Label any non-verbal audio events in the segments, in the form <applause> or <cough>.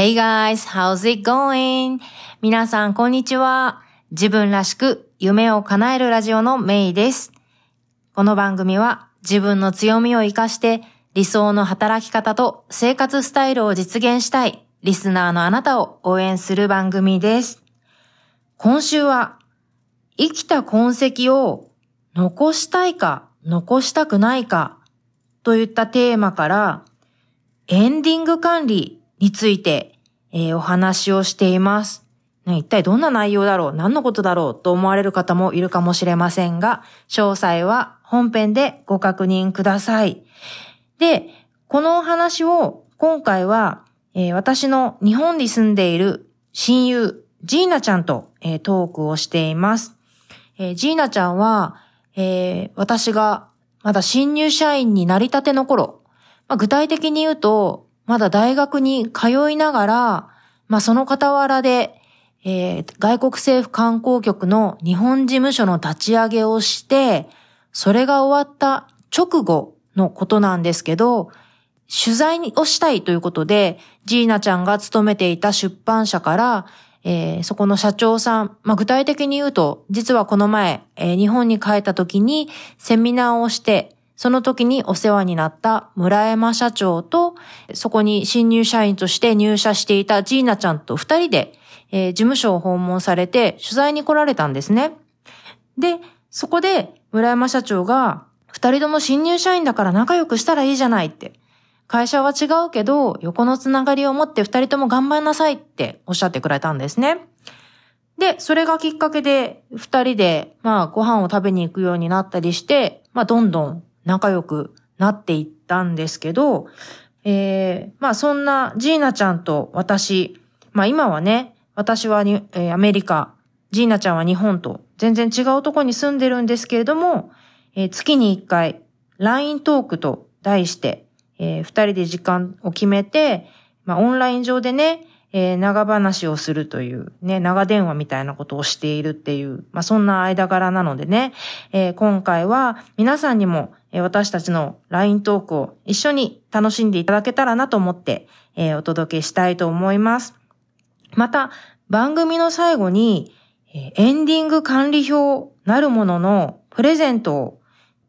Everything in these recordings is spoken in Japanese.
Hey guys, how's it going? 皆さん、こんにちは。自分らしく夢を叶えるラジオのメイです。この番組は自分の強みを活かして理想の働き方と生活スタイルを実現したいリスナーのあなたを応援する番組です。今週は生きた痕跡を残したいか残したくないかといったテーマからエンディング管理について、えー、お話をしています。一体どんな内容だろう？何のことだろう？と思われる方もいるかもしれませんが、詳細は本編でご確認ください。で、このお話を今回は、えー、私の日本に住んでいる親友、ジーナちゃんと、えー、トークをしています。えー、ジーナちゃんは、え私がまだ新入社員になりたての頃、まあ、具体的に言うと、まだ大学に通いながら、まあ、その傍らで、えー、外国政府観光局の日本事務所の立ち上げをして、それが終わった直後のことなんですけど、取材をしたいということで、ジーナちゃんが勤めていた出版社から、えー、そこの社長さん、まあ、具体的に言うと、実はこの前、えー、日本に帰った時にセミナーをして、その時にお世話になった村山社長と、そこに新入社員として入社していたジーナちゃんと二人で、えー、事務所を訪問されて取材に来られたんですね。で、そこで村山社長が、二人とも新入社員だから仲良くしたらいいじゃないって。会社は違うけど、横のつながりを持って二人とも頑張んなさいっておっしゃってくれたんですね。で、それがきっかけで、二人で、まあ、ご飯を食べに行くようになったりして、まあ、どんどん仲良くなっていったんですけど、えー、まあそんなジーナちゃんと私、まあ今はね、私はに、えー、アメリカ、ジーナちゃんは日本と全然違うとこに住んでるんですけれども、えー、月に一回 LINE トークと題して、えー、二人で時間を決めて、まあオンライン上でね、えー、長話をするという、ね、長電話みたいなことをしているっていう、まあ、そんな間柄なのでね、えー、今回は皆さんにも、私たちの LINE トークを一緒に楽しんでいただけたらなと思って、え、お届けしたいと思います。また、番組の最後に、え、エンディング管理表なるもののプレゼントを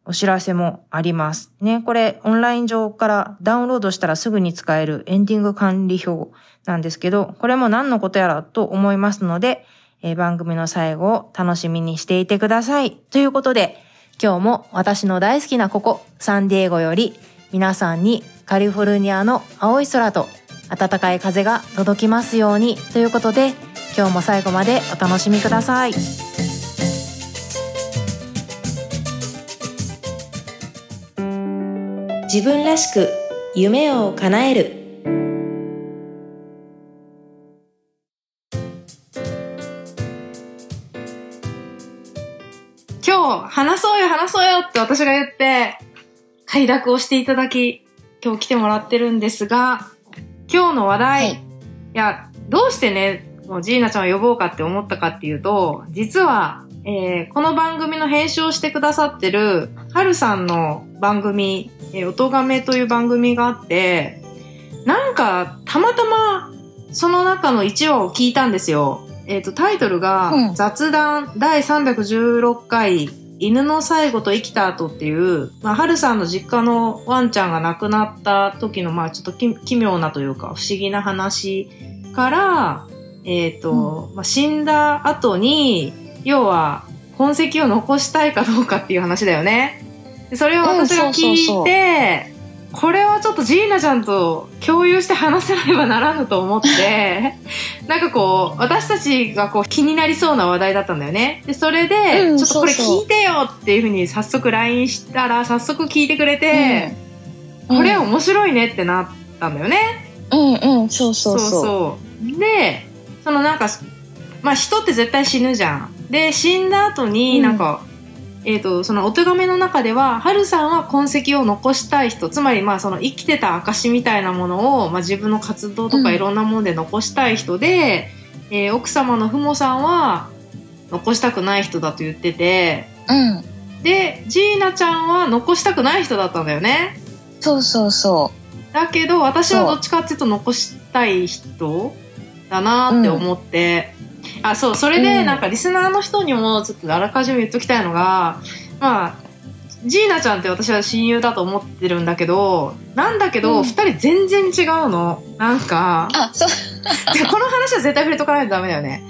お知らせもあります。ね、これオンライン上からダウンロードしたらすぐに使えるエンディング管理表なんですけど、これも何のことやらと思いますので、え、番組の最後を楽しみにしていてください。ということで、今日も私の大好きなここ、サンディエゴより皆さんにカリフォルニアの青い空と暖かい風が届きますようにということで、今日も最後までお楽しみください。自分らしく夢を叶える話そうよ話そうよって私が言って快諾をしていただき今日来てもらってるんですが今日の話題、はい、いやどうしてねもうジーナちゃんを呼ぼうかって思ったかっていうと実はえー、この番組の編集をしてくださってる、はるさんの番組、えー、音亀という番組があって、なんか、たまたま、その中の1話を聞いたんですよ。えっ、ー、と、タイトルが、うん、雑談第316回、犬の最後と生きた後っていう、まあ、はるさんの実家のワンちゃんが亡くなった時の、まあ、ちょっと奇妙なというか、不思議な話から、えっ、ー、と、うん、まあ、死んだ後に、要は痕跡を残したいかどうかっていう話だよね。それを私が聞いて、これはちょっとジーナちゃんと共有して話せねばならぬと思って、<laughs> なんかこう、私たちがこう気になりそうな話題だったんだよね。で、それで、ちょっとこれ聞いてよっていうふうに早速 LINE したら、早速聞いてくれて、うん、これ面白いねってなったんだよね。うんうん、そうそうそう。そうそうで、そのなんか、まあ人って絶対死ぬじゃん。で死んだ後になんか、うん、えっ、ー、とそのお手紙の中ではハルさんは痕跡を残したい人つまりまあその生きてた証みたいなものを、まあ、自分の活動とかいろんなもので残したい人で、うん、えー、奥様のふもさんは残したくない人だと言ってて、うん、でジーナちゃんは残したくない人だったんだよね。そうそうそだけど私はどっちかっていうと残したい人だなって思って、あそうそれでうん。なんかリスナーの人にもちょっとあらかじめ言っときたいのがまあジーナちゃんって私は親友だと思ってるんだけどなんだけど、うん。二人全然違うの。なんかあ、そう。でこの話は絶対触れとかないとダメだよね。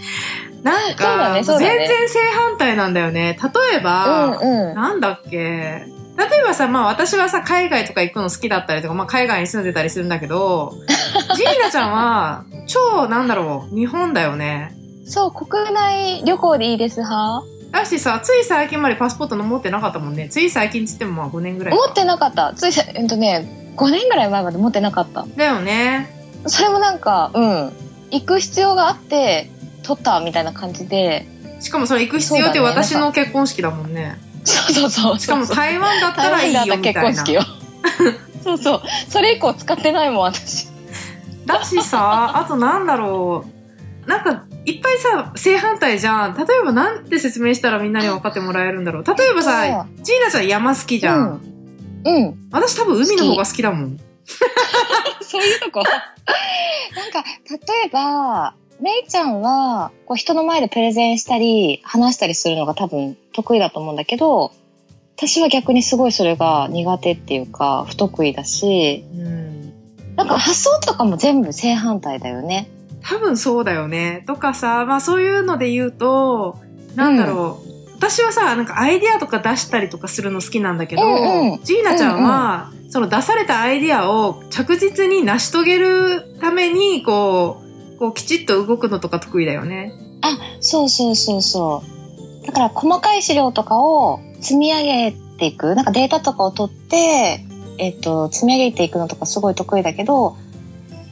なんか、全然正反対なんだよね。例えば、うんうん。なんだっけ。例えばさ、まあ私はさ、海外とか行くの好きだったりとか、まあ海外に住んでたりするんだけど、<laughs> ジーナちゃんは、超なんだろう、日本だよね。そう、国内旅行でいいです派だしさ、つい最近までパスポートの持ってなかったもんね。つい最近っつってもまあ5年ぐらいか。持ってなかった。ついさ、えっとね、5年ぐらい前まで持ってなかった。だよね。それもなんか、うん。行く必要があって、取ったみたいな感じで。しかもそれ行く必要って私の結婚式だもんね。そうそうそう。しかも台湾だったらいいよみたいな。結婚式よ。<laughs> そうそう。それ以降使ってないもん、私。だしさ、あとなんだろう。なんか、いっぱいさ、正反対じゃん。例えばなんて説明したらみんなに分かってもらえるんだろう。例えばさ、ジーナちゃん山好きじゃん。うん。うん。私多分海の方が好きだもん。<laughs> そういうとこなんか、例えば、めいちゃんは、こう人の前でプレゼンしたり、話したりするのが多分得意だと思うんだけど、私は逆にすごいそれが苦手っていうか、不得意だし、うん。なんか発想とかも全部正反対だよね。多分そうだよね。とかさ、まあそういうので言うと、なんだろう。私はさ、なんかアイディアとか出したりとかするの好きなんだけど、うんうんジーナちゃんは、その出されたアイディアを着実に成し遂げるために、こう、こうきちっと動くのとか得意だよね。あ、そうそうそうそう。だから細かい資料とかを積み上げていく、なんかデータとかを取って、えっと、積み上げていくのとかすごい得意だけど、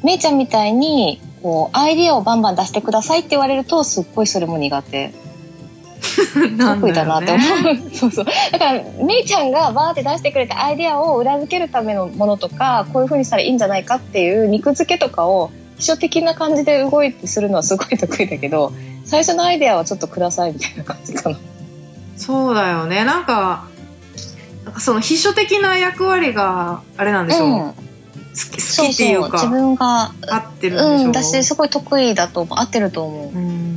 めいちゃんみたいに、こう、アイディアをバンバン出してくださいって言われると、すっごいそれも苦手。<laughs> 得意だなって思ね。う。そうそう。だから、めいちゃんがバーって出してくれたアイディアを裏付けるためのものとか、こういう風にしたらいいんじゃないかっていう肉付けとかを、秘書的な感じで動いてするのはすごい得意だけど、最初のアイディアはちょっとくださいみたいな感じかな。そうだよね。なんか、なんかその秘書的な役割が、あれなんでしょう。うん。好きそう好きっていうそう。自か、分が、合ってるんでしょ？うん、私すごい得意だと思う。合ってると思う。うん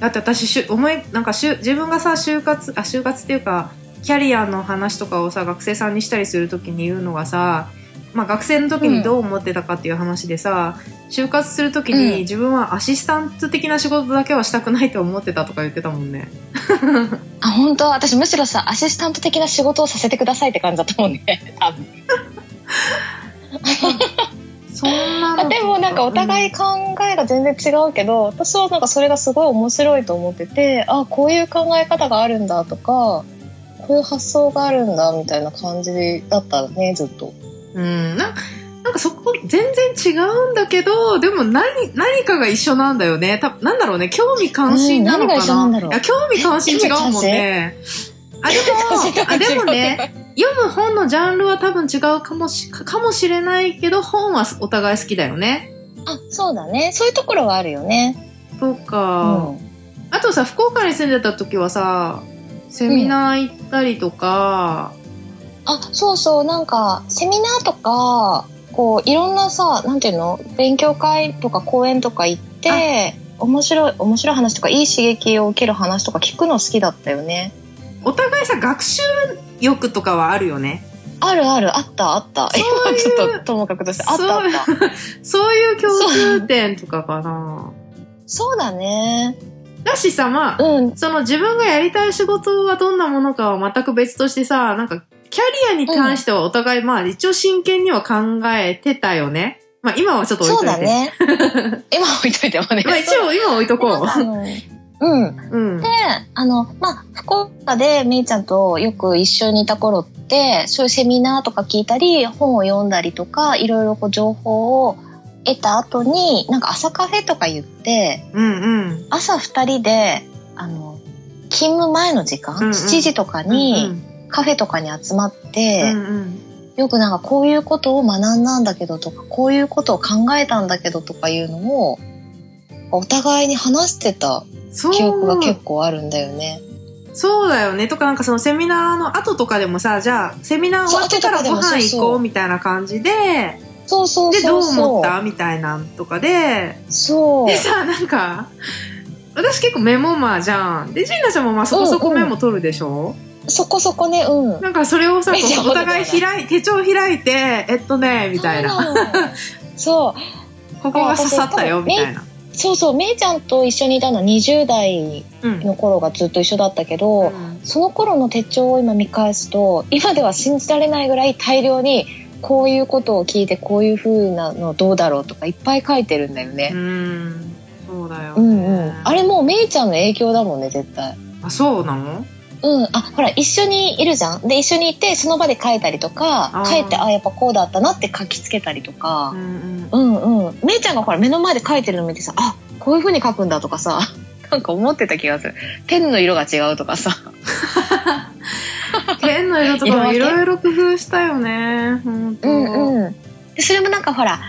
だって私しゅ思いなんかしゅ自分がさ就活あ就活っていうかキャリアの話とかをさ学生さんにしたりするときに言うのがさ、まあ、学生の時にどう思ってたかっていう話でさ、就活するときうんに自分はアシスタント的な仕事だけはしたくないと思ってたとか言ってたもんね。あ、本当？私むしろさ、アシスタント的な仕事をさせてくださいって感じだと思うね。多分。<laughs> <laughs> そんなでもなんかお互い考えが全然違うけど、私はなんかそれがすごい面白いと思ってて、あ、こういう考え方があるんだとか、こういう発想があるんだみたいな感じだったね、ずっと。うんななんかそこ全然違うんだけどでも何何かが一緒なんだよね。たなんだろうね。興味関心なのかな,、うん何が一緒なんだろう？いや興味関心違うもんね。あでも <laughs> あでもね読む本のジャンルは多分違うかもしかもしれないけど本はお互い好きだよねあ、そうだね。そういうところはあるよね。そううか、ん。あとさ福岡に住んでた時はさセミナー行ったりとか、あ、そうそう、なんか、セミナーとか、こう、いろんなさ、なんていうの？勉強会とか講演とか行って、面白い、面白い話とか、いい刺激を受ける話とか聞くの好きだったよね。お互いさ学習欲とかはあるよねあるある、あったあった。そういう今ちょっとともかくとして、あったあった。そういう共通点とかかなそうだね。だしさまあうん。その自分がやりたい仕事はどんなものかは全く別としてさ、なんかキャリアに関してはお互い、まあ一応真剣には考えてたよね。まあ今はちょっと置いそうといて。だね。今置いといてもね。まあ一応今置いとこあのうん。う。うんで。、あの、まあ、福岡でめいちゃんとよく一緒にいた頃って、そういうセミナーとか聞いたり、本を読んだりとか、いろいろこう情報を得た後に、なんか朝カフェとか言って、うんうん。朝二人で、あの、勤務前の時間、うんうん7時とかうんにカフェとかに集まって、うんうん。よくなんかこういうことを学んだんだけどとか、こういうことを考えたんだけどとかいうのを、お互いに話してた。記憶が結構あるんだよね。そうだよね。とかなんかそのセミナーの後とかでもさ、じゃあセミナー終わってからご飯行こうみたいな感じで、そうそうで、どそう。思ったみたいなんとかで、そう。でさ、なんか、私結構メモマーじゃん。で、ジーナちゃんもまあそこそこメモ取るでしょ、そこそこね、うん。なんかそれをさ、お互い開い、手帳開いて、えっとね、みたいな。そう。<laughs> ここが刺さったよ、みたいな。そうそう、めいちゃんと一緒にいたのは20代うん。の頃がずっと一緒だったけど、その頃の手帳を今見返すと、今では信じられないぐらい大量に、こういうことを聞いてこういう風なのどうだろうとかいっぱい書いてるんだようね。ん。そうだよ、ね。うんうん。あれもうめいちゃんの影響だもんね、絶対。あ、そうなの？うん。あ、ほら、一緒にいるじゃん。で、一緒にいて、その場で書いたりとか書いて、あ、やっぱこうだったなって書きつけたりとかう。んうんうん。めいちゃんがほら、目の前で書いてるの見てさ、あ、こういう風に書くんだとかさ、<laughs> なんか思ってた気がする。ペンの色が違うとかさ。うん。ペンの色とかもいろいろ工夫したよね。うんうん。で、それもなんかほら、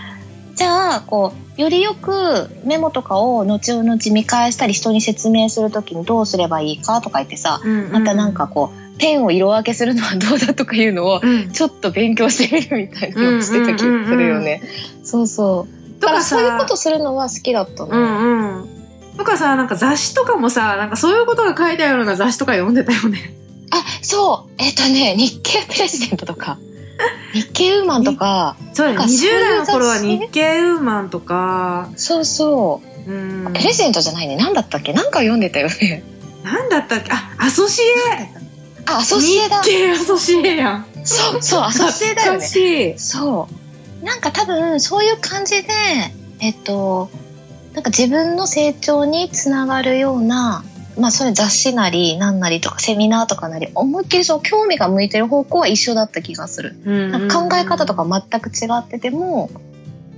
じゃあ、こう、よりよくメモとかを後々見返したり人に説明するときにどうすればいいかとか言ってさ、うんうんまたなんかこう、ペンを色分けするのはどうだとかいうのを、うん。ちょっと勉強してみるみたいなのをしてた気がするよね。そうそう。だからそういうことするのは好きだったの。うんうん。とかさ、なんか雑誌とかもさ、なんかそういうことが書いてあるような雑誌とか読んでたよね。あ、そう。えっ、とね、日経プレジデントとか、日経ウーマンとか、そうだよ。なんかそういう20代の頃は日経ウーマンとか、そうそう。うん。プレジデントじゃないね。なんだったっけ？なんか読んでたよね。なんだったっけ？あ、アソシエあ、アソシエだ。日経アソシエやん。そう、そう、アソシエだよね。そう。なんか多分、そういう感じで、えっと、なんか自分の成長につながるような、まあそれ雑誌なり、なんなりとかセミナーとかなり、思いっきりその興味が向いてる方向は一緒だった気がする。考え方とか全く違ってても、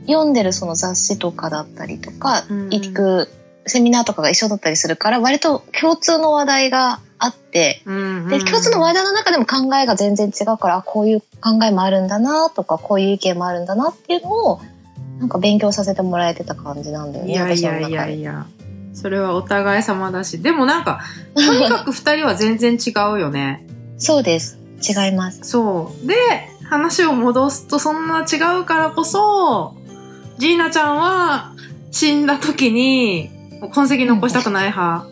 読んでるその雑誌とかだったりとか、うん行くセミナーとかが一緒だったりするから、割と共通の話題があって、うんで、共通の話題の中でも考えが全然違うから、あこういう考えもあるんだなとか、こういう意見もあるんだなっていうのを、なんか勉強させてもらえてた感じなんだよね、いやいやい。やいや。それはお互い様だし。でもなんか、<laughs> とにかく二人は全然違うよね。そうです。違います。そう。で、話を戻すとそんな違うからこそ、ジーナちゃんは死んだ時に痕跡残したくない派。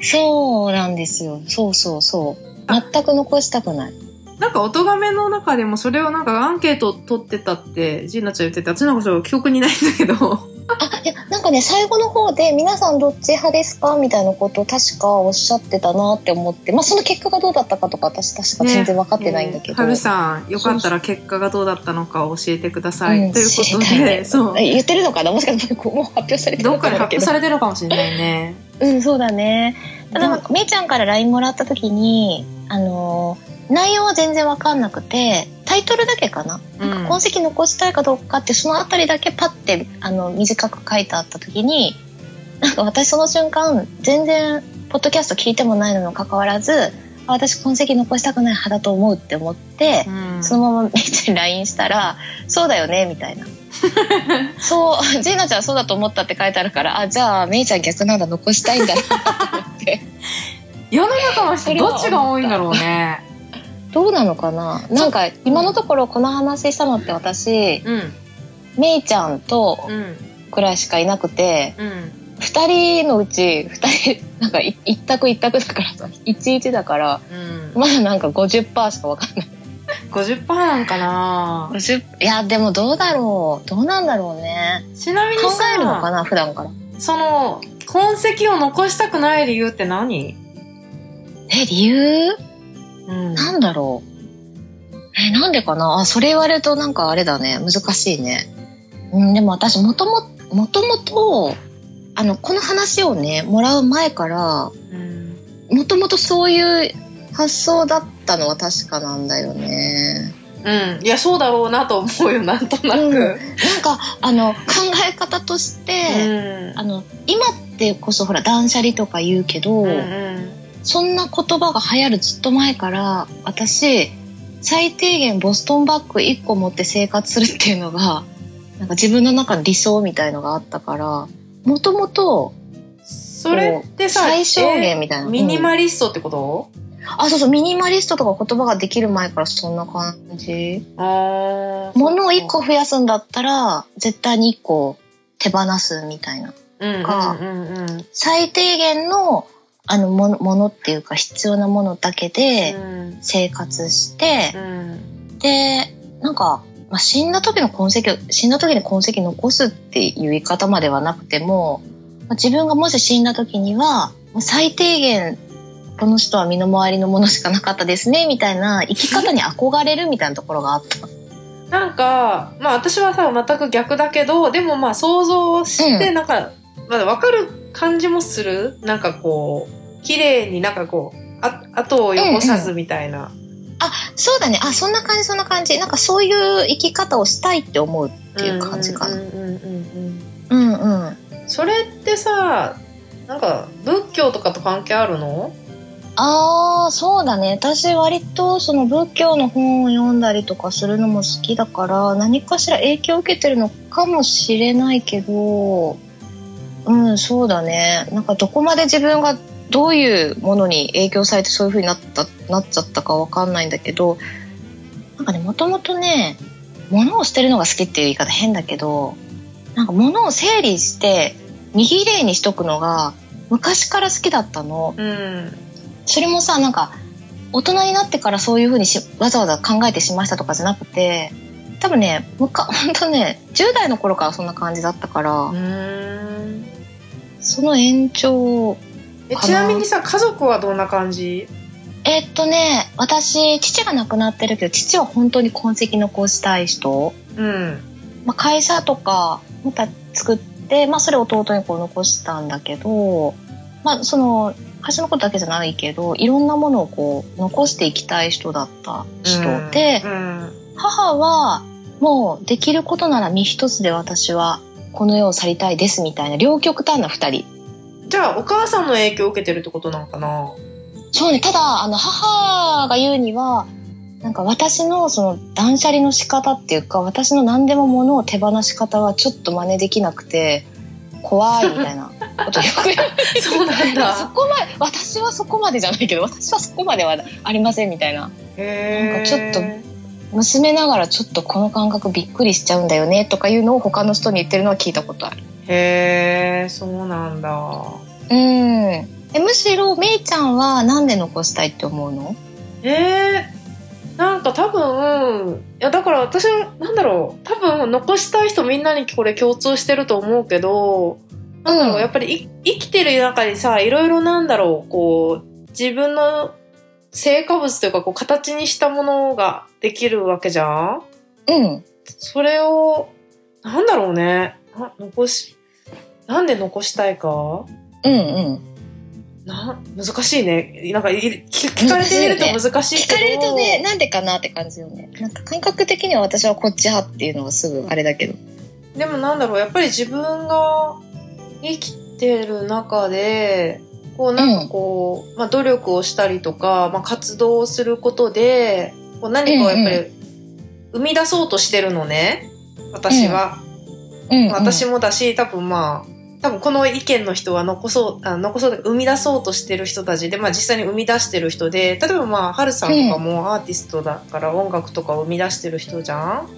そうなんですよ。そうそうそう。全く残したくない。なんか、音亀の中でもそれをなんかアンケート取ってたって、ジーナちゃん言ってて、私なんかちょっと記憶にないんだけど。あ、いや、なんかね、最後の方で、皆さんどっち派ですかみたいなことを確かおっしゃってたなって思って、まあその結果がどうだったかとか、私確か全然分かってないんだけど。はるさん、よかったら結果がどうだったのか教えてください。うんということ知りたいねで、そう。言ってるのかな？もしかしたらもう発表されてるどっかでのかもだけど発表されてるかもしれないね。うん、そうだね。ただなんか、めいちゃんから LINE もらった時に、あのー内容は全然わかんなくて、タイトルだけかな。うんなんか痕跡残したいかどうかって、そのあたりだけパッて、あの、短く書いてあった時に、なんか私その瞬間、全然、ポッドキャスト聞いてもないのにもかかわらず、あ私痕跡残したくない派だと思うって思ってう、んそのままめいちゃ LINE したら、そうだよね、みたいな。<laughs> そう、ジーナちゃんそうだと思ったって書いてあるから、あ、じゃあ、めいちゃん逆なんだ、残したいんだなと思って。<laughs> 世の中の人どっちが多いんだろうね。どうなのかな？なんか、今のところこの話したのって私、うん。めいちゃんとうん。くらいしかいなくて、うん。二人のうち、二人、なんかい一択一択だからさ、一一だから、うん。まだなんか50%しかわかんない。50%なんかな50いや、でもどうだろう。どうなんだろうね。ちなみに考さ、えるのかな普段から。その、痕跡を残したくない理由って何？え、理由？うん。なんだろう。え、なんでかな？あ、それ言われるとなんかあれだね。難しいね。うん、でも私もとも、もともと、あの、この話をね、もらう前から、うん。もともとそういう発想だったのは確かなんだよね。うん。いや、そうだろうなと思うよ、なんとなく。うんなんか、あの、考え方としうて、ん。あの、今ってこそほら断捨離とか言うけど、うんうん。そんな言葉が流行るずっと前から、私、最低限ボストンバッグ1個持って生活するっていうのが、なんか自分の中の理想みたいのがあったから、もともとそれってさ、最小限みたいな。えミニマリストってこと、あ、そうそう、ミニマリストとか言葉ができる前からそんな感じ。物を1個増やすんだったら、絶対に1個手放すみたいな。うんかうんうんうん最低限の、あの、もの、ものっていうか必要なものだけでうん。生活してう、ん。で、なんか、まあ、死んだ時の痕跡を、死んだ時に痕跡残すっていう言い方まではなくても、まあ自分がもし死んだ時には、まあ最低限、この人は身の回りのものしかなかったですね、みたいな生き方に憧れるみたいなところがあった。なんかまあ私はさ全く逆だけどでもまあ想像してなんか、まだ分かる感じもする？なんかこう綺麗になんかこうあ後を汚さずみたいな、そうだね。あ、そんな感じ、そんな感じ。なんかそういう生き方をしたいって思うっていう感じかな。うんうんうんうんうんうん。それってさなんか仏教とかと関係あるの？ああ、そうだね。私割とその仏教の本を読んだりとかするのも好きだから、何かしら影響を受けてるのかもしれないけど、うん、そうだね。なんかどこまで自分がどういうものに影響されてそういう風になった、なっちゃったかわかんないんだけど、なんかね、もともとね、物を捨てるのが好きっていう言い方変だけど、なんか物を整理して、見綺麗にしとくのが昔から好きだったの。うんそれもさなんか大人になってからそういう風にしわざわざ考えてしましたとかじゃなくて多分ねむか本当ね10代の頃からそんな感じだったから、うんその延長えちなみにさ家族はどんな感じ？えっとね私父が亡くなってるけど父は本当に痕跡残したい人、うん。まあ、会社とかまた作って、まあ、それ弟にこう残したんだけど、まあ、その会社のことだけじゃないけどいろんなものをこう残していきたい人だった人で、うん。母はもうできることなら身一つで私はこの世を去りたいですみたいな両極端な二人。じゃあお母さんの影響を受けてるってことなのかな？そうねただあの母が言うにはなんか私のその断捨離の仕方っていうか私の何でも物を手放し方はちょっと真似できなくて怖いみたいなことよく <laughs> そうなんそだこまで私はそこまでじゃないけど私はそこまではありませんみたいな。へなんかちょっと娘ながらちょっとこの感覚びっくりしちゃうんだよねとかいうのを他の人に言ってるのは聞いたことある。へえそうなんだうん。えむしろめいちゃんはなんで残したいって思うの？えー、なんか多分いやだから私はなんだろう多分残したい人みんなにこれ共通してると思うけどなんだろう、うんやっぱりい生きてる中でさいろいろなんだろうこう自分の成果物というかこう形にしたものができるわけじゃん？うん。それをなんだろうねな残しなんで残したいか？うんうん。な難しいねなんかい聞聞かれてみると難しいけど聞かれるとね、なんでかなって感じよね。なんか感覚的には私はこっち派っていうのがすぐあれだけど。でもなんだろうやっぱり自分が生きてる中でこうなんかこう、まあ、努力をしたりとか、まあ、活動をすることでこう何かをやっぱり生み出そうとしてるのね。私は、うん、うん。私もだし多分まあ多分この意見の人は残そうあ残そう生み出そうとしてる人たちで、まあ、実際に生み出してる人で例えばまあハルさんとかもアーティストだから音楽とかを生み出してる人じゃん？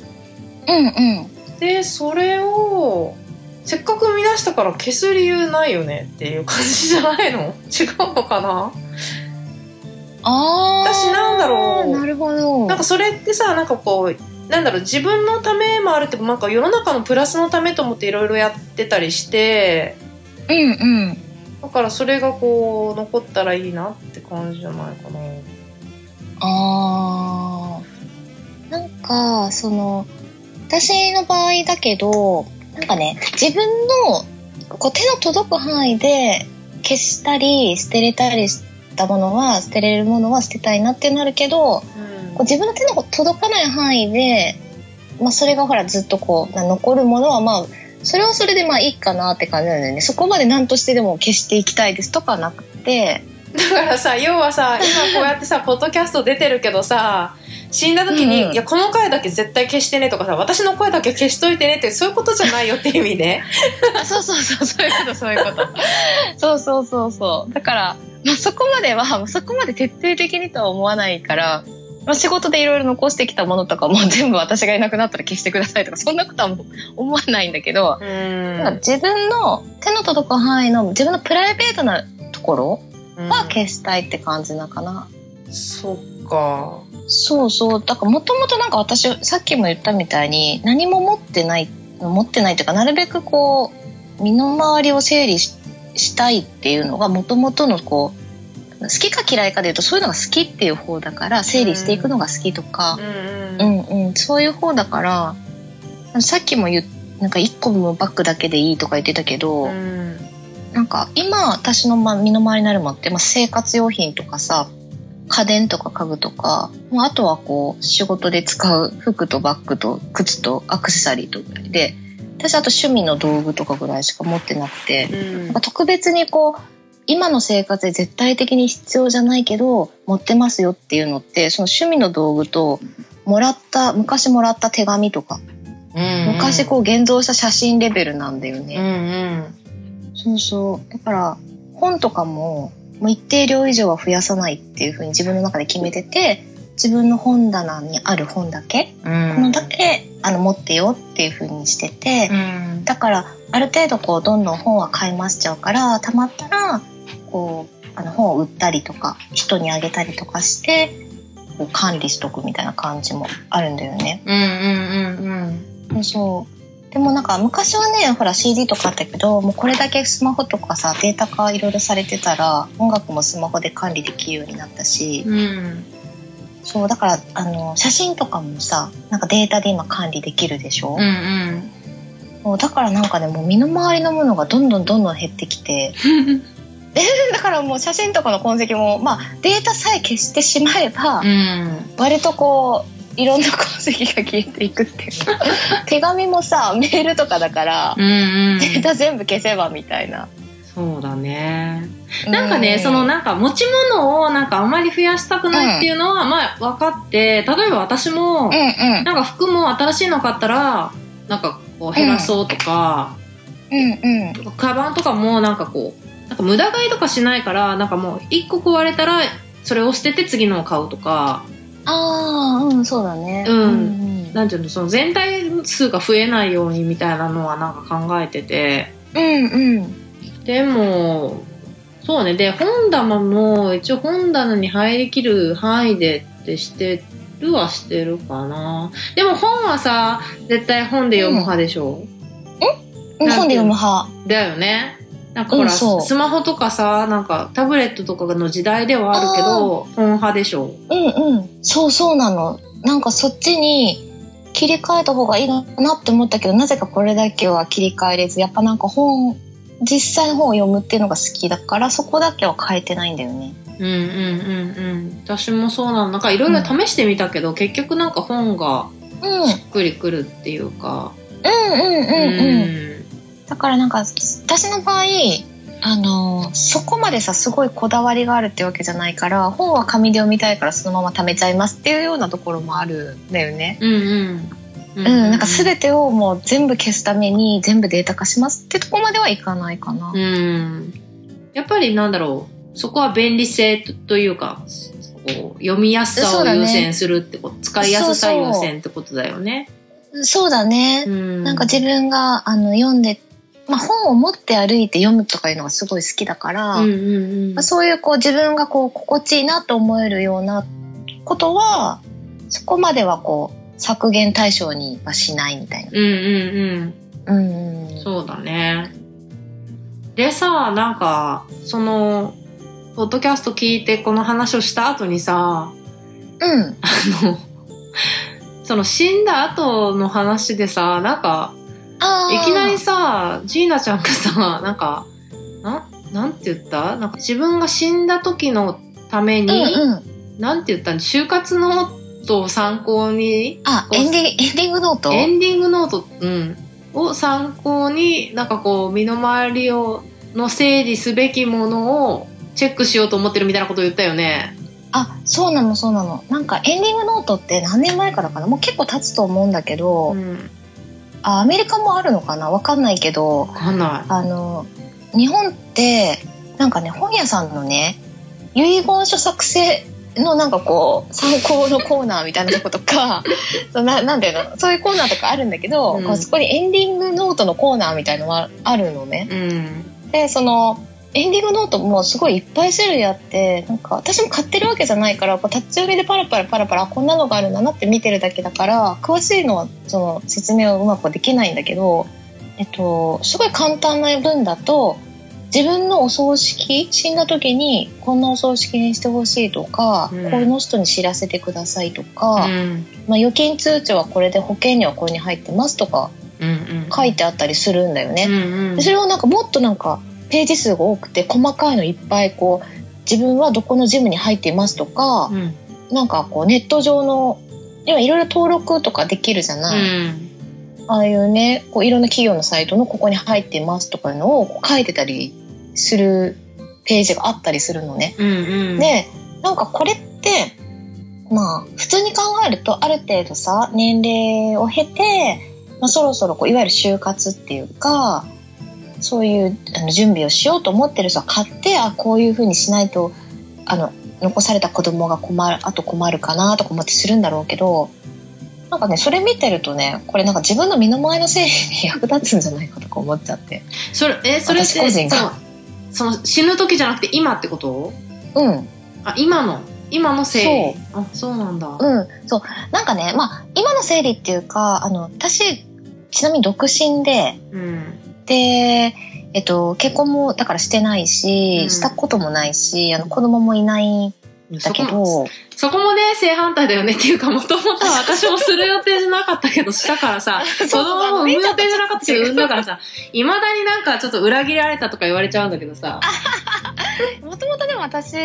うんうん。でそれをせっかく生み出したから消す理由ないよねっていう感じじゃないの？違うのかな？ああ。私なんだろうなるほど。なんかそれってさなんかこうなんだろう自分のためもあるけどなんか世の中のプラスのためと思っていろいろやってたりしてうんうん。だからそれがこう残ったらいいなって感じじゃないかなあーなんかその私の場合だけどなんかね自分のこう手の届く範囲で消したり捨てれたりしたものは捨てれるものは捨てたいなってなるけどこう自分の手の届かない範囲で、まあ、それがほらずっとこうな残るものはまあそれはそれでまあいいかなって感じなんだよね。そこまで何としてでも消していきたいですとかはなくて。だからさ要はさ今こうやってさポッドキャスト出てるけどさ死んだ時に、うんうんいや、この声だけ絶対消してねとかさ、私の声だけ消しといてねって、そういうことじゃないよって意味で。あ <laughs> そうそうそう、そういうこと、そういうこと。そうそうそうそう。だから、まあ、そこまでは、そこまで徹底的にとは思わないから、まあ、仕事でいろいろ残してきたものとかも <laughs> 全部私がいなくなったら消してくださいとか、そんなことは思わないんだけど、自分の手の届く範囲の自分のプライベートなところは消したいって感じなのかな。そっか。そうそう。だからもともとなんか私、さっきも言ったみたいに何も持ってない、持ってないというか、なるべくこう、身の回りを整理ししたいっていうのがもともとのこう、好きか嫌いかで言うとそういうのが好きっていう方だから、整理していくのが好きとかう、んうんうん、そういう方だから、さっきも言っなんか1個のバッグだけでいいとか言ってたけど、うん。なんか今私のま身の回りになるものって、まあ、生活用品とかさ家電とか家具とかもうあとはこう仕事で使う服とバッグと靴とアクセサリーとぐらいで私あと趣味の道具とかぐらいしか持ってなくて、うん特別にこう今の生活で絶対的に必要じゃないけど持ってますよっていうのってその趣味の道具ともらった昔もらった手紙とか、昔こう現像した写真レベルなんだよね。うんうん。そうそう。だから、本とかも、もう一定量以上は増やさないっていうふうに自分の中で決めてて、自分の本棚にある本だけ、うんこのだけ、あの、持ってよっていうふうにしてて、うんだから、ある程度こう、どんどん本は買い増しちゃうから、たまったら、こう、あの、本を売ったりとか、人にあげたりとかして、こう管理しとくみたいな感じもあるんだよね。うんうんうんそうそう。でもなんか昔はね、ほら CD とかあったけど、もうこれだけスマホとかさ、データ化いろいろされてたら、音楽もスマホで管理できるようになったし、うん。うん。そう、だから、あの、写真とかもさ、なんかデータで今管理できるでしょ、うんうん。だからなんかね、もう身の回りのものがどんどんどんどん減ってきて、<laughs> だからもう写真とかの痕跡も、まあデータさえ消してしまえば、うん。割とこう、いろんな痕跡が消えていくっていう。<laughs> 手紙もさ、メールとかだから、うんうん。データ全部消せばみたいな。そうだね。なんかね、そのなんか持ち物をなんかあんまり増やしたくないっていうのは、まあ分かって、例えば私も、うんうん。なんか服も新しいの買ったら、なんかこう減らそうとか、うんうん。カバンとかもなんかこう、なんか無駄買いとかしないから、なんかもう一個壊れたら、それを捨てて次のを買うとか、ああ、うん、そうだね。うんうんなんていうの、その全体数が増えないようにみたいなのはなんか考えてて、うん。うんでも、そうね。で、本棚も一応本棚に入りきる範囲でってしてるはしてるかな。でも本はさ、絶対本で読む派でしょ、うん。本で読む派。だよね。なんかほら、うんスマホとかさ、なんかタブレットとかの時代ではあるけど、本派でしょ？うんうん。そうそうなの。なんかそっちに切り替えた方がいいなって思ったけど、なぜかこれだけは切り替えれず、やっぱなんか本、実際の本を読むっていうのが好きだから、そこだけは変えてないんだよね。うんうんうんうん。私もそうなの。なんかいろいろ試してみたけど、結局なんか本がうん。しっくりくるっていうか。うんうんうんうん。うんだからなんか私の場合あのそこまでさすごいこだわりがあるってわけじゃないから本は紙で読みたいからそのまま貯めちゃいますっていうようなところもあるんだよね。うんうん。ううん、なんか全てをもう全部消すために全部データ化しますってとこまではいかないかな。うん。やっぱりなんだろう、そこは便利性というか、こう読みやすさを優先するってこと、使いやすさ優先ってことだよね。そうだね。うん。なんか自分があの読んで、まあ、本を持って歩いて読むとかいうのがすごい好きだから、うんうんうんまあ、そういうこう自分がこう心地いいなと思えるようなことはそこまではこう削減対象にはしないみたいな。うんうんうんうん。そうだね。でさ、なんか、その、ポッドキャスト聞いてこの話をした後にさ、うん。あの、その死んだ後の話でさ、なんか、いきなりさ、ジーナちゃんがさ、<laughs> なんか、な、なんて言った？なんか自分が死んだ時のために、うんうん。なんて言ったの終活ノートを参考に、あ、エンディエンディングノート？エンディングノート、うん、を参考に、なんかこう、身の回りを、の整理すべきものをチェックしようと思ってるみたいなことを言ったよね。あ、そうなの、そうなの。なんかエンディングノートって何年前からかな？もう結構経つと思うんだけど、うん。あ、アメリカもあるのかな？わかんないけど、わかんない。あの、日本って、なんかね、本屋さんのね、遺言書作成のなんかこう、参考のコーナーみたいなとことか、<laughs> そうななんていうの、そういうコーナーとかあるんだけど、うんそこにエンディングノートのコーナーみたいのがあるのね。うん。で、その、エンディングノートもすごいいっぱい種類あって、なんか私も買ってるわけじゃないから、こう立ち読みでパラパラパラパラ、あこんなのがあるんだなって見てるだけだから、詳しいのはその説明をうまくできないんだけど、えっと、すごい簡単な文だと、自分のお葬式死んだ時にこんなお葬式にしてほしいとか、うんこの人に知らせてくださいとか、うん。まあ、預金通帳はこれで保険料はこれに入ってますとか。書いてあったりするんだよね。うんうんでそれをなんかもっとなんかページ数が多くて細かいのいっぱいこう自分はどこのジムに入っていますとか、うん。なんかこうネット上の今いろいろ登録とかできるじゃうない、ん。ああいうねこういろんな企業のサイトのここに入っていますとかいうのを書いてたりするページがあったりするのね。うん。うん。でなんかこれってまあ普通に考えるとある程度さ年齢を経て、まあ、そろそろこういわゆる就活っていうかそういうあの準備をしようと思ってる人は買ってあこういうふうにしないとあの残された子供が困るあと困るかなとか思ってするんだろうけどなんかねそれ見てるとねこれなんか自分の身の回りの整理に役立つんじゃないかとか思っちゃってそれ、え、それって、私個人がそうその死ぬ時じゃなくて今ってこと？うんあ、今の、今の整理？あ、そうなんだ。うん、そう。なんかね、まあ、今の整理っていうか、あの、私、ちなみに独身で、うん。で、えっと、結婚も、だからしてないし、うん。したこともないし、あの、子供もいないんだけそこも、ど、そこもね、正反対だよねっていうか、もともとは私もする予定じゃなかったけど、したからさ、<laughs> 子供も産む予定じゃなかったけど、産んだからさ、いまだになんかちょっと裏切られたとか言われちゃうんだけどさ。もともとでも私、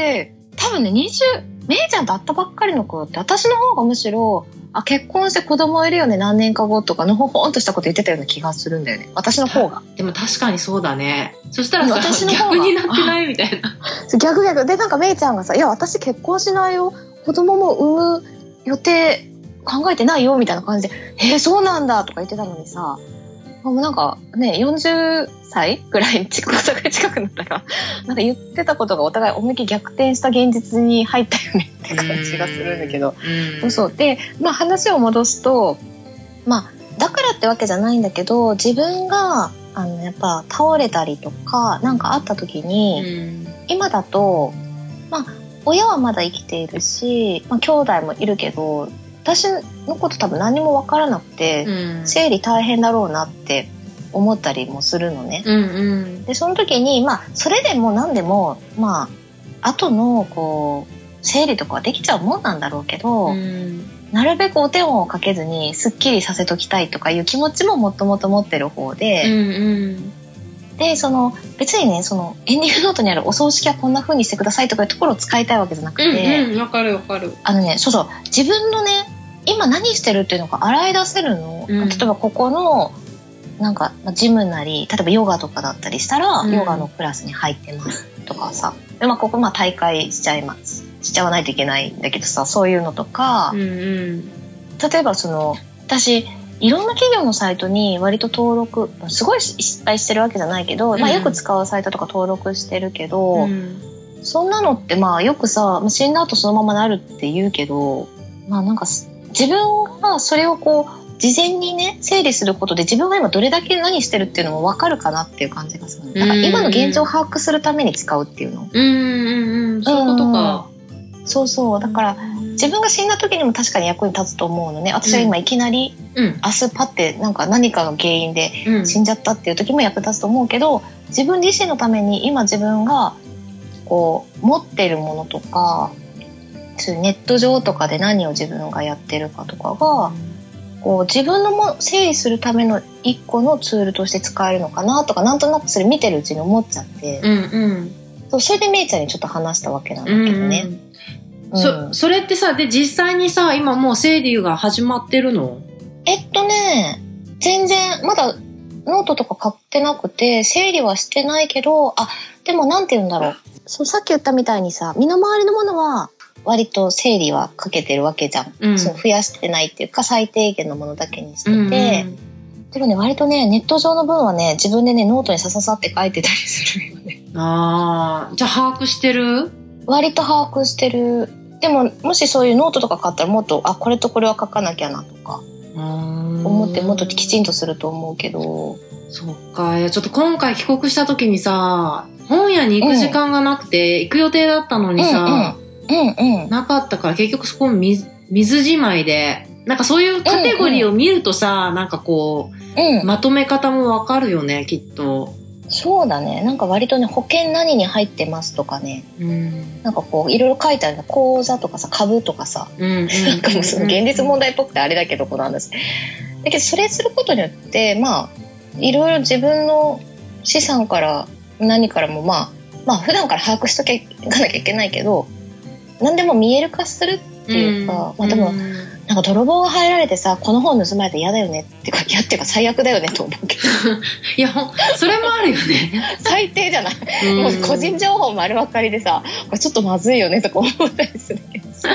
多分ね、20、めいちゃんと会ったばっかりの頃って、私の方がむしろ、あ、結婚して子供いるよね、何年か後とか、のほほんとしたこと言ってたような気がするんだよね。私の方が。でも確かにそうだね。そしたらさ、私の方が逆になってないみたいな。逆逆。で、なんかめいちゃんがさ、いや、私結婚しないよ。子供も産む予定考えてないよ、みたいな感じで、えー、そうなんだとか言ってたのにさ、もうなんかね、40歳ぐらい近く、お互い近くなったら、なんか言ってたことがお互い思いっきり逆転した現実に入ったよねって感じがするんだけど。う。そう。で、まあ話を戻すと、まあ、だからってわけじゃないんだけど、自分が、あの、やっぱ倒れたりとか、なんかあった時に、今だと、まあ、親はまだ生きているし、まあ、兄弟もいるけど、私のこと多分何もわからなくて、うん。生理大変だろうなって思ったりもするのね。うんうん。で、その時に、まあ、それでも何でも、まあ、後の、こう、生理とかはできちゃうもんなんだろうけど、うん。なるべくお手本をかけずに、すっきりさせときたいとかいう気持ちももともと持ってる方で、うんうん。で、その、別にね、その、エンディングノートにあるお葬式はこんな風にしてくださいとかいうところを使いたいわけじゃなくて、うんうん。わかるわかる。あのね、そうそう、自分のね、今何してるっていうのが洗い出せるの。うん例えばここの、なんか、まあジムなり、例えばヨガとかだったりしたら、うんヨガのクラスに入ってますとかさ。で、まあ、ここ、まあ、大会しちゃいます。しちゃわないといけないんだけどさ、そういうのとか、うんうん。例えばその、私、いろんな企業のサイトに割と登録、すごい失敗してるわけじゃないけど、まあうんよく使うサイトとか登録してるけど、うんそんなのってまあよくさ、まあ死んだ後そのままなるって言うけど、まあなんかす自分がそれをこう、事前にね、整理することで自分が今どれだけ何してるっていうのも分かるかなっていう感じがする。だから今の現状を把握するために使うっていうの。うんうんうん。そういうことか。そうそう。だから自分が死んだ時にも確かに役に立つと思うのね。私は今いきなりうん。明日パってなんか何かの原因でうん。死んじゃったっていう時も役立つと思うけど自分自身のために今自分がこう持ってるものとかネット上とかで何を自分がやってるかとかがこう自分のも整理するための一個のツールとして使えるのかなとかなんとなくそれ見てるうちに思っちゃって、うんうん。そうそれでめいちゃんにちょっと話したわけなんだうんけどね。うん。うんそ、それってさ、で、実際にさ、今もう整理が始まってるの？えっとね全然まだノートとか買ってなくて整理はしてないけどあでもなんて言うんだろうそうさっき言ったみたいにさ身の回りのものは割と整理はかけてるわけじゃん。うんその増やしてないっていうか、最低限のものだけにしてて。うんうんでもね、割とね、ネット上の分はね、自分でね、ノートにさささって書いてたりするよね。ああ、じゃあ把握してる？割と把握してる。でも、もしそういうノートとか買ったらもっと、あ、これとこれは書かなきゃなとか、思思ってもっときちんとすると思うけど。そっか。いや、ちょっと今回帰国した時にさ、本屋に行く時間がなくて、行く予定だったのにさ、うんうん。なかったから結局そこ水水じまいで、なんかそういうカテゴリーを見るとさ、なんかこうんう、。まとめ方もわかるよね、きっと。そうだね。なんか割とね、保険何に入ってますとかね。うん。なんかこう、いろいろ書いてあるの。口座とかさ、株とかさ。うん。なんかもうその現実問題。題っぽくてあれだけど、この話。だけど、それすることによって、まあ、いろいろ自分の資産から何からも、まあ、まあ、普段から把握しとけいかなきゃいけないけど、何でも見える化するっていうか、まあでも、うん。なんか泥棒が入られてさ、この本盗まれて嫌だよねっていうか、嫌っていうか最悪だよねと思うけど、<laughs> いや、それもあるよね。最低じゃない、うん。もう個人情報丸分かりでさ、これちょっとまずいよねとか思ったりするけどさ。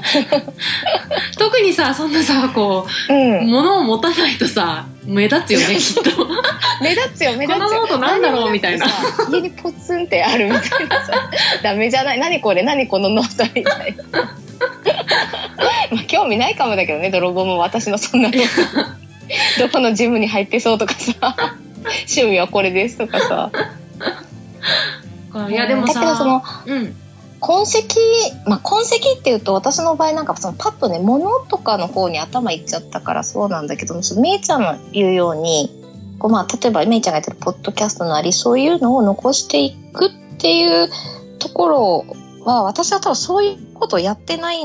<laughs> 特にさ、そんなさ、こうう、ん。物を持たないとさ、目立つよね、きっと。<laughs> 目立つよ、目立つよ。このノートなんだろうみたいな家にポツンってあるみたいなさ。<laughs> ダメじゃない？何これ？何このノートみたいな。まあ興味ないかもだけどね、泥棒も私のそんなの。どこのジムに入ってそうとかさ。趣味はこれですとかさ。いや、でもだけどそのさ、うん。痕跡、まあ痕跡っていうと私の場合なんかそのパッとね、物とかの方に頭いっちゃったからそうなんだけど、そのめいちゃんの言うように、こうまあ例えばめいちゃんがやってるポッドキャストなりそういうのを残していくっていうところは私は多分そういうことをやってない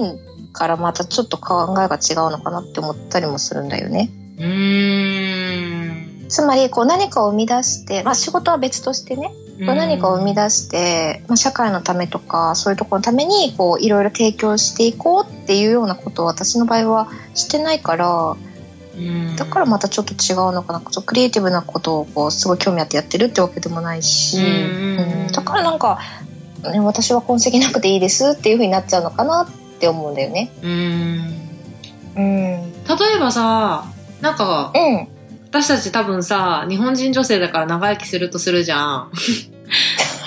からまたちょっと考えが違うのかなって思ったりもするんだよね。うーん。つまりこう何かを生み出して、まあ仕事は別としてね、こう何かを生み出して、まあ、社会のためとかそういうところのためにこういろいろ提供していこうっていうようなことを私の場合はしてないからうん。だからまたちょっと違うのかな。クリエイティブなことをこうすごい興味あってやってるってわけでもないし、うんうんだからなんか、ね、私は痕跡なくていいですっていう風になっちゃうのかなって思うんだよね。うん。うん、例えばさ、なんか、うん、私たち多分さ、日本人女性だから長生きするとするじゃん。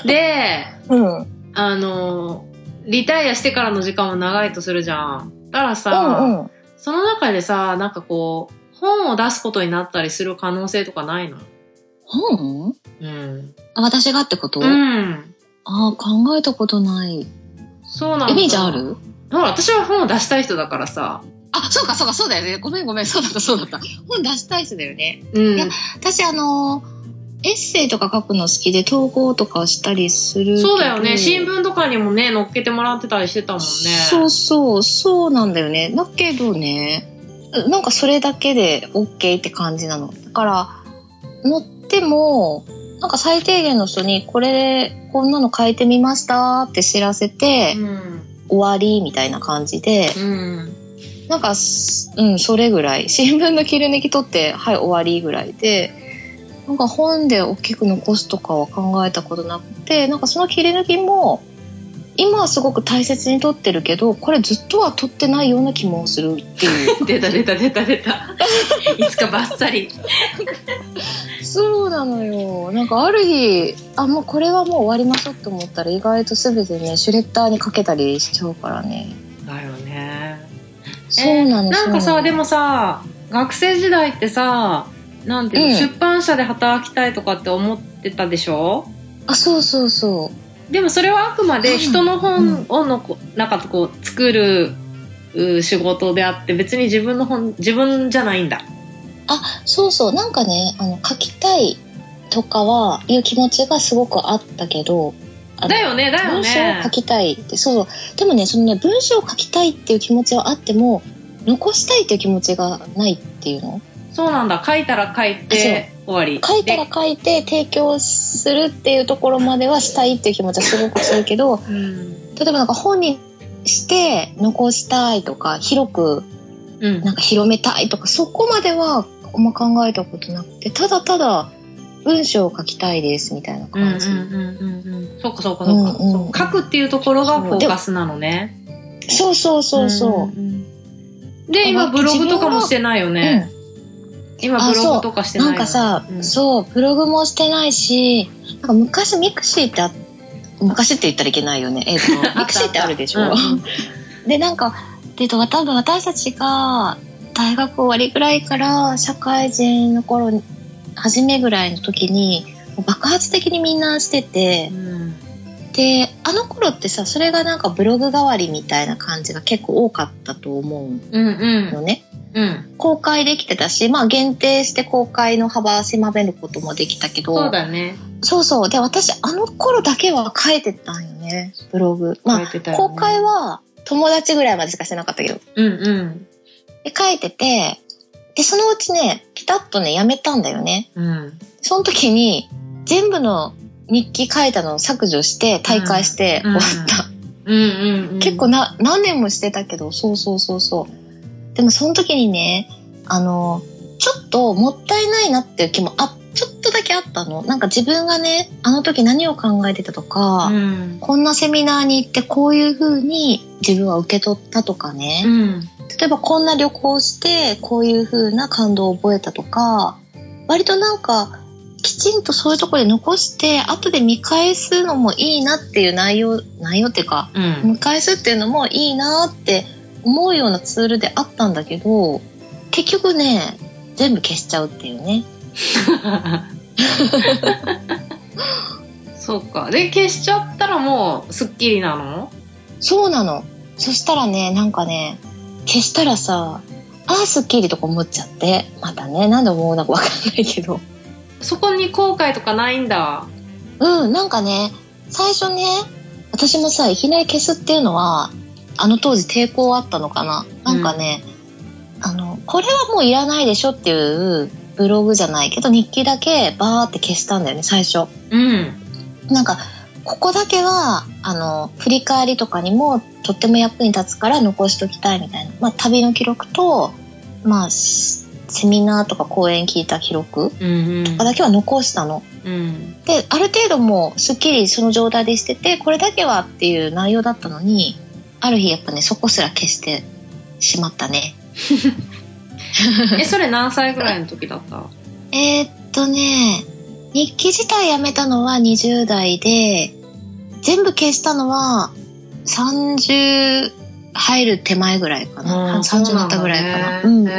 で、うん、あの、リタイアしてからの時間も長いとするじゃん。だからうさ、ん、うん。その中でさ、なんかこう、本を出すことになったりする可能性とかないの？本？うん。あ私がってこと、うん。ああ、考えたことない。そうなんだ。イメージある？ほら、私は本を出したい人だからさ。あ、そうか、そうか、そうだよね。ごめん、ごめん、そうだった、そうだった。本出したい人だよね。うん。いや私、あの、エッセイとか書くの好きで投稿とかしたりするそうだよね。新聞とかにもね、載っけてもらってたりしてたもんね。そうそう、そうなんだよね。だけどね、なんかそれだけで OK って感じなの。だから、乗っても、なんか最低限の人に、これでこんなの変えてみましたって知らせて、うん。終わりみたいな感じで、うん。なんかす、うん、それぐらい。新聞の切り抜き取って、はい、終わりぐらいで、なんか本で大きく残すとかは考えたことなくて、なんかその切り抜きも、今はすごく大切に取ってるけど、これずっとは取ってないような気もするっていう。<laughs> 出た出た出た出た。<laughs> いつかバッサリ。そうなのよ。なんかある日、あ、もうこれはもう終わりましょうって思ったら意外と全てね、シュレッダーにかけたりしちゃうからね。だよね。そうなの、なんかさ、でも、もさ、学生時代ってさ、なんていうの、うん出版社で働きたいとかって思ってたでしょ？あ、そうそうそう。でもそれはあくまで人の本をのこ、なんかこう、作るう仕事であって、別に自分の本、自分じゃないんだ。そうそう、なんかね、あの、書きたいとかは、いう気持ちがすごくあったけど、だよね、だよ文章をね書。きたいって、そうそう。でもね、そのね、文章を書きたいっていう気持ちはあっても、残したいっていう気持ちがないっていうの？そうなんだ。書いたら書いて終わり。書いたらで書いて提供するっていうところまではしたいっていう気持ちはすごくするけど、うん。例えばなんか本にして残したいとか、広くうんなんか広めたいとか、そこまではあんま考えたことなくて、ただただ文章を書きたいですみたいなうんうん感じ。うんうんうん。そうかそうかそうか。うんうん書くっていうところがフォーカスなのね。そうそうそうそう。んんんで、今ブログとかもしてないよね。今ブログとかしてないなんかさ、うんそう、ブログもしてないし、なんか昔ミクシーってあ昔って言ったらいけないよね。えっ、と、<laughs> ミクシーってあるでしょ？うんうん <laughs> で、なんか、で、多分私たちが大学終わりぐらいから社会人の頃に、初めぐらいの時に、爆発的にみんなしててう、んで、あの頃ってさ、それがなんかブログ代わりみたいな感じが結構多かったと思ううんのね。うん。公開できてたし、まあ限定して公開の幅を狭めることもできたけど、そうだね。そうそう。で、私、あの頃だけは書いてたんよね、ブログ。まあ、書いてたよね公開は友達ぐらいまでしかしてなかったけど。うんうん。で、書いてて、で、そのうちね、ピタッとね、やめたんだよね。うん。その時に、全部の日記書いたのを削除して、大会してうん終わった。うんうんうん。結構な、何年もしてたけど、そうそうそうそう。でもその時にね、あの、ちょっともったいないなっていう気も、あ、ちょっとだけあったの。なんか自分がね、あの時何を考えてたとか、うん。こんなセミナーに行ってこういう風に自分は受け取ったとかね。うん。例えばこんな旅行してこういう風な感動を覚えたとか、割となんか、きちんとそういうところで残して、後で見返すのもいいなっていう内容、内容っていうか、うん。見返すっていうのもいいなって思うようなツールであったんだけど、結局ね、全部消しちゃうっていうね。<laughs> そうか。で、消しちゃったらもう、スッキリなの？そうなの。そしたらね、なんかね、消したらさ、ああ、スッキリとか思っちゃって、またね、なんで思うのかわかんないけど。そこに後悔とかないんだ？うん、なんかね、最初ね、私もさ、いきなり消すっていうのは、あの当時抵抗あったのかな？なんかね、あの、これはもういらないでしょっていうブログじゃないけど、日記だけバーって消したんだよね、最初。うん。なんか、ここだけは、あの、振り返りとかにもとっても役に立つから残しときたいみたいな。まあ、旅の記録と、まあ、しセミナーとか講演聞いた記録うんうん。とかだけは残したの。うん。で、ある程度もうすっきりその状態でしてて、これだけはっていう内容だったのに、ある日やっぱね、そこすら消してしまったね。え、それ何歳ぐらいの時だった？<laughs> えーっとね、日記自体やめたのは20代で、全部消したのは30入る手前ぐらいかな。30になったぐらいかな。うんうんう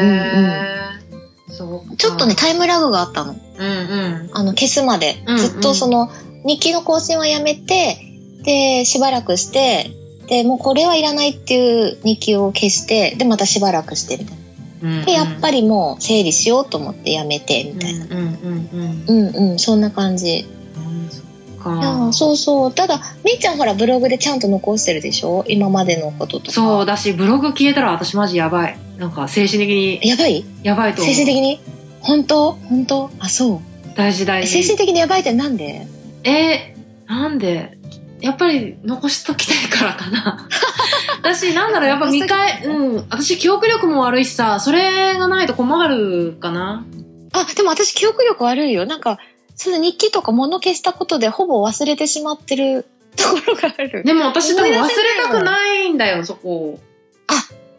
ん。ちょっとね、タイムラグがあったの。うんうん。あの、消すまで。うんうんずっとその、日記の更新はやめて、で、しばらくして、で、もうこれはいらないっていう日記を消して、で、またしばらくして、みたいな。で、やっぱり、りもう整理しようと思ってやめて、みたいな。うんうんうんうんうん、そんな感じ。うん。そうそう。ただ、みーちゃんほらブログでちゃんと残してるでしょ？今までのこととか。そうだし、ブログ消えたら私マジやばい。なんか精神的にやばい？やばいと。精神的に？本当？本当？あ、そう。大事大事。え精神的にやばいってなんで？えー、なんで？やっぱり残しときたいからかな。<laughs> 私、なんだろう、やっぱ見返、<laughs> うん。私、記憶力も悪いしさ、それがないと困るかな。あ、でも私記憶力悪いよ。なんか、その日記とか物消したことでほぼ忘れてしまってるところがある。でも私多分忘れたくないんだよ、そこ。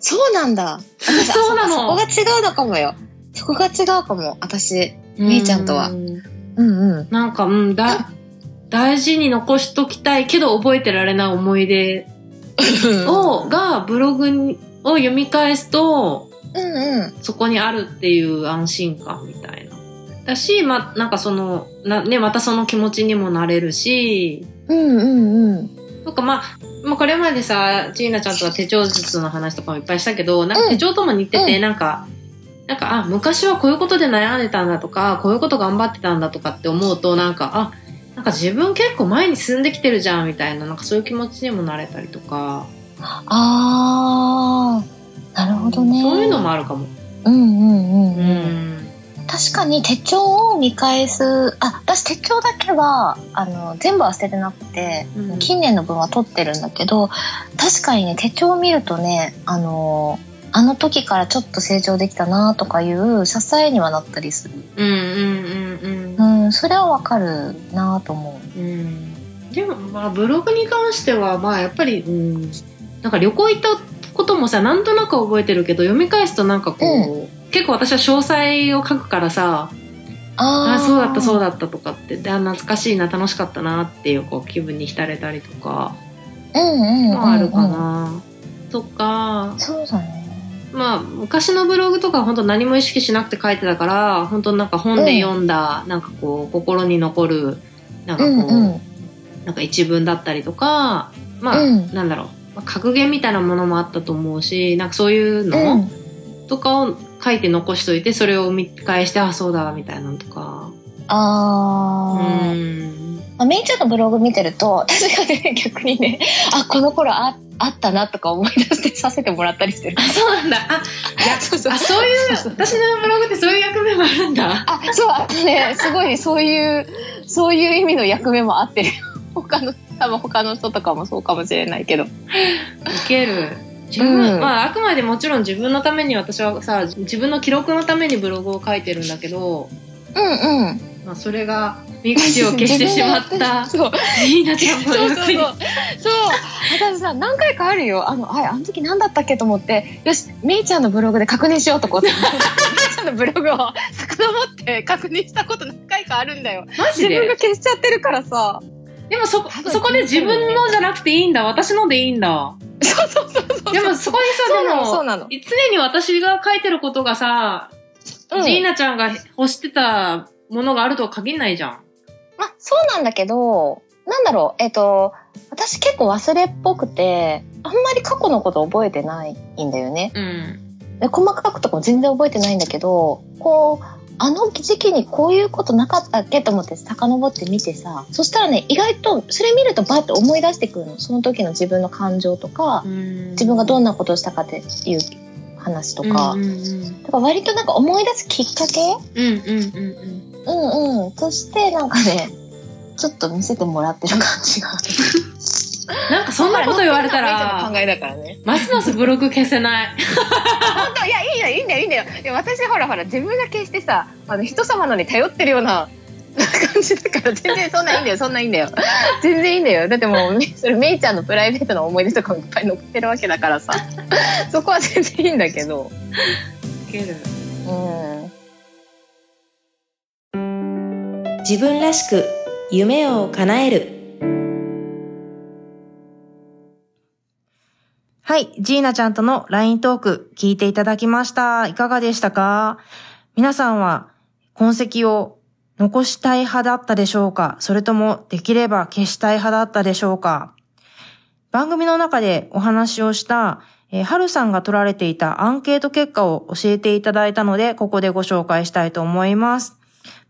そうなんだ。<laughs> 私そうなあそこがの。違うのかもよ。そこが違うかも、私。みーちゃんとはうんうんうん。なんか、うん、だ、大事に残しときたいけど覚えてられない思い出を、がブログにを読み返すと、うんうん。そこにあるっていう安心感みたいな。だし、ま、なんかその、な、ね、またその気持ちにもなれるし、うんうんうん。なんかまあ、まあこれまでさ、ジーナちゃんとは手帳術の話とかもいっぱいしたけど、なんか手帳とも似てて、うんなんか、なんか、あ、昔はこういうことで悩んでたんだとか、こういうこと頑張ってたんだとかって思うと、なんか、あ、なんか自分結構前に進んできてるじゃんみたいな、なんかそういう気持ちにもなれたりとか。あー、なるほどね。そういうのもあるかも。うんうんうんううん。ん。確かに手帳を見返す、あ、私手帳だけは、あの、全部は捨ててなくて、うん近年の分は取ってるんだけど、確かにね、手帳を見るとね、あの、あの時からちょっと成長できたなとかいう支えにはなったりする。うんうんうんうん。うん、それはわかるなと思う。うん。でも、まあ、ブログに関しては、まあ、やっぱり、うん。なんか旅行行ったこともさ、なんとなく覚えてるけど、読み返すとなんかこう、結構私は詳細を書くからさ、ああ、そうだった、そうだ。だったとかって、で、あ懐かしいな、楽しかったなっていう、こう、気分に浸れたりとか、うんうんうん、うん。もあるかな。とか、そうだね。まあ、昔のブログとかは本当何も意識しなくて書いてたから、本当なんか本で読んだ、なんかこう、心に残る、なんかこう、うんうん。なんか一文だったりとか、まあ、うんなんだろう、まあ格言みたいなものもあったと思うし、なんかそういううのん。とかを書いて残しといて、それを見返して、あ、そうだ、みたいなのとか。うあー。ん。まあ、メイちゃんのブログ見てると、確かにね、逆にね、あ、この頃ああったなとか思い出してさせてもらったりしてる。あ、そうなんだ。あ、<laughs> いや、そうそうあそういう、私のブログってそういう役目もあるんだ。あ、そう、あのね、すごいそういう、そういう意味の役目もあってる。<laughs> 他の、多分他の人とかもそうかもしれないけど。いける。自分、うんまあ、あくまでもちろん自分のために私はさ、自分の記録のためにブログを書いてるんだけど、うんうん。まあ、それが、ミクシーを消してしまった、そう。ジーナちゃんのそうそうそう。そう。私さ、何回かあるよ。あの、あれ、あの時何だったっけと思って、よし、めいちゃんのブログで確認しようとこうって。めいちゃんのブログを遡って確認したこと何回かあるんだよ。マジ自分がで消しちゃってるからさ。でもそこそこで自分のじゃなくていいんだ。私のでいいんだ。そうそうそうそう。でもそこにさ、でも。常に私が書いてることがさ、うんジーナちゃんが欲してたものがあるとは限んないじゃん。まあ、そうなんだけど、なんだろう、えっ、と、私結構忘れっぽくて、あんまり過去のこと覚えてないんだよね。うん。で細かくとかも全然覚えてないんだけど、こう、あの時期にこういうことなかったっけと思って遡って見てさ、そしたらね、意外と、それ見るとバッて思い出してくるの。その時の自分の感情とか、自自分がどんなことをしたかっていう話とか、うんうんだから割となんか思い出すきっかけ？うん。うんうんうんうん。うんうん。として、なんかね、ちょっと見せてもらってる感じが。なんかそんなこと言われたら、考えだからね。ますますブログ消せない。本当いや、いいんだよ、いいんだよ、いいんだよ。いや私、ほらほら、自分が決してさ、あの、人様のに頼ってるような <laughs> 感じだから、全然そんないいんだよ、そんないいんだよ。全然いいんだよ。だってもう、めそれ、めいちゃんのプライベートの思い出とかもいっぱい載ってるわけだからさ。<laughs> そこは全然いいんだけど。いける。うん。自分らしく夢を叶える。はい、ジーナちゃんとの LINE トーク聞いていただきました。いかがでしたか？皆さんは痕跡を残したい派だったでしょうか？それともできれば消したい派だったでしょうか？番組の中でお話をした、えー、はるさんが取られていたアンケート結果を教えていただいたので、ここでご紹介したいと思います。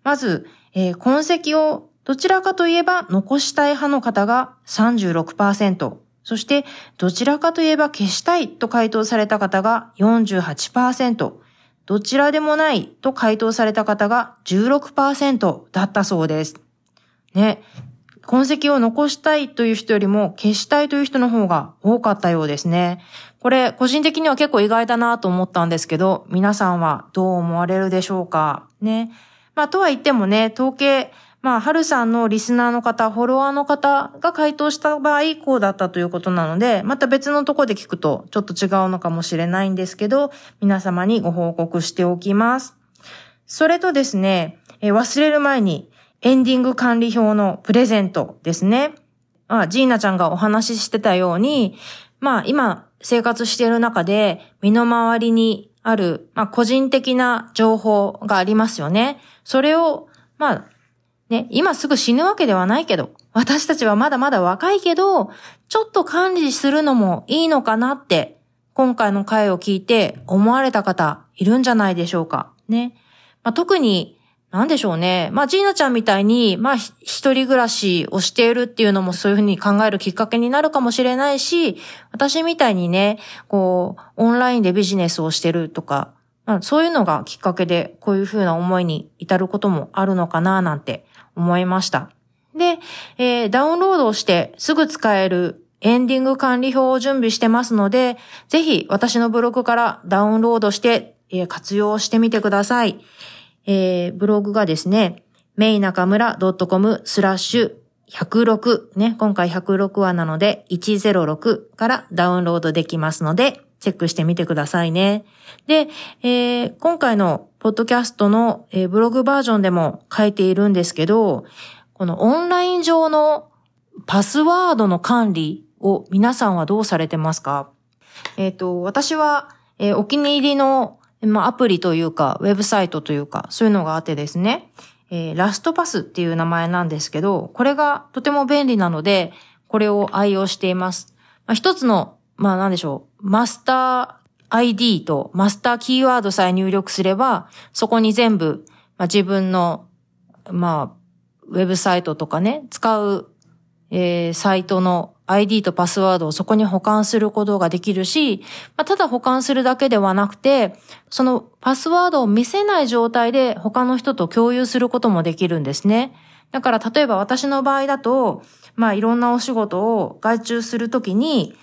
まず、えー痕跡をどちらかといえば残したい派の方が36%、そしてどちらかといえば消したいと回答された方が48%、どちらでもないと回答された方が16%だったそうです。ね。痕跡を残したいという人よりも消したいという人の方が多かったようですね。これ、個人的には結構意外だなと思ったんですけど、皆さんはどう思われるでしょうか？ね。まあ、とは言ってもね、統計、まあ、はるさんのリスナーの方、フォロワーの方が回答した場合、こうだったということなので、また別のとこで聞くと、ちょっと違うのかもしれないんですけど、皆様にご報告しておきます。それとですね、え忘れる前に、エンディング管理表のプレゼントですね。あ、ジーナちゃんがお話ししてたように、まあ今生活している中で身の回りにある、まあ個人的な情報がありますよね。それを、まあね、今すぐ死ぬわけではないけど、私たちはまだまだ若いけど、ちょっと管理するのもいいのかなって、今回の回を聞いて思われた方いるんじゃないでしょうか。ね。まあ、特に、なんでしょうね。まあ、ジーナちゃんみたいに、まあ、一人暮らしをしているっていうのもそういうふうに考えるきっかけになるかもしれないし、私みたいにね、こう、オンラインでビジネスをしてるとか、まあ、そういうのがきっかけで、こういうふうな思いに至ることもあるのかな、なんて思いました。で、えーダウンロードをしてすぐ使えるエンディング管理表を準備してますので、ぜひ私のブログからダウンロードして、えー、活用してみてください。えー、ブログがですね、メイナカムラ .com スラッシュ106ね、今回106話なので106からダウンロードできますので、チェックしてみてくださいね。で、えー、今回のポッドキャストの、えー、ブログバージョンでも書いているんですけど、このオンライン上のパスワードの管理を皆さんはどうされてますか？えっ、ー、と、私は、えー、お気に入りの、まあ、アプリというか、ウェブサイトというか、そういうのがあってですね、えー、ラストパスっていう名前なんですけど、これがとても便利なので、これを愛用しています。まあ、一つの、まあなんでしょう、マスター ID とマスターキーワードさえ入力すれば、そこに全部、まあ、自分の、まあ、ウェブサイトとかね、使う、えー、サイトの ID とパスワードをそこに保管することができるし、まあ、ただ保管するだけではなくて、そのパスワードを見せない状態で他の人と共有することもできるんですね。だから例えば私の場合だと、まあいろんなお仕事を外注するときに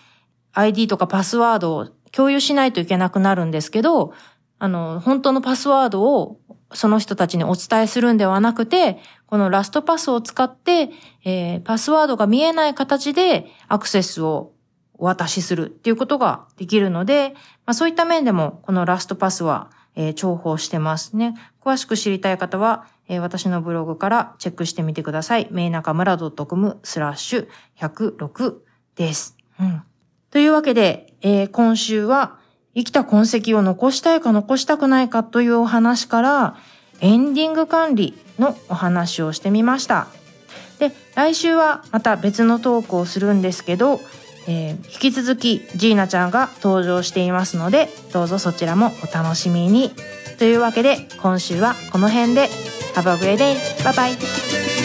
ID とかパスワードを共有しないといけなくなるんですけど、あの、本当のパスワードをその人たちにお伝えするんではなくて、このラストパスを使って、えー、パスワードが見えない形でアクセスをお渡しするっていうことができるので、まあ、そういった面でもこのラストパスは、えー、重宝してますね。詳しく知りたい方は、えー、私のブログからチェックしてみてください。メイナカムラ .com スラッシュ106です。うん。というわけで、えー、今週は生きた痕跡を残したいか残したくないかというお話から、エンディング管理のお話をしてみました。で、来週はまた別のトークをするんですけど、えー、引き続きジーナちゃんが登場していますので、どうぞそちらもお楽しみに。というわけで、今週はこの辺で。Have a great day! バイバイ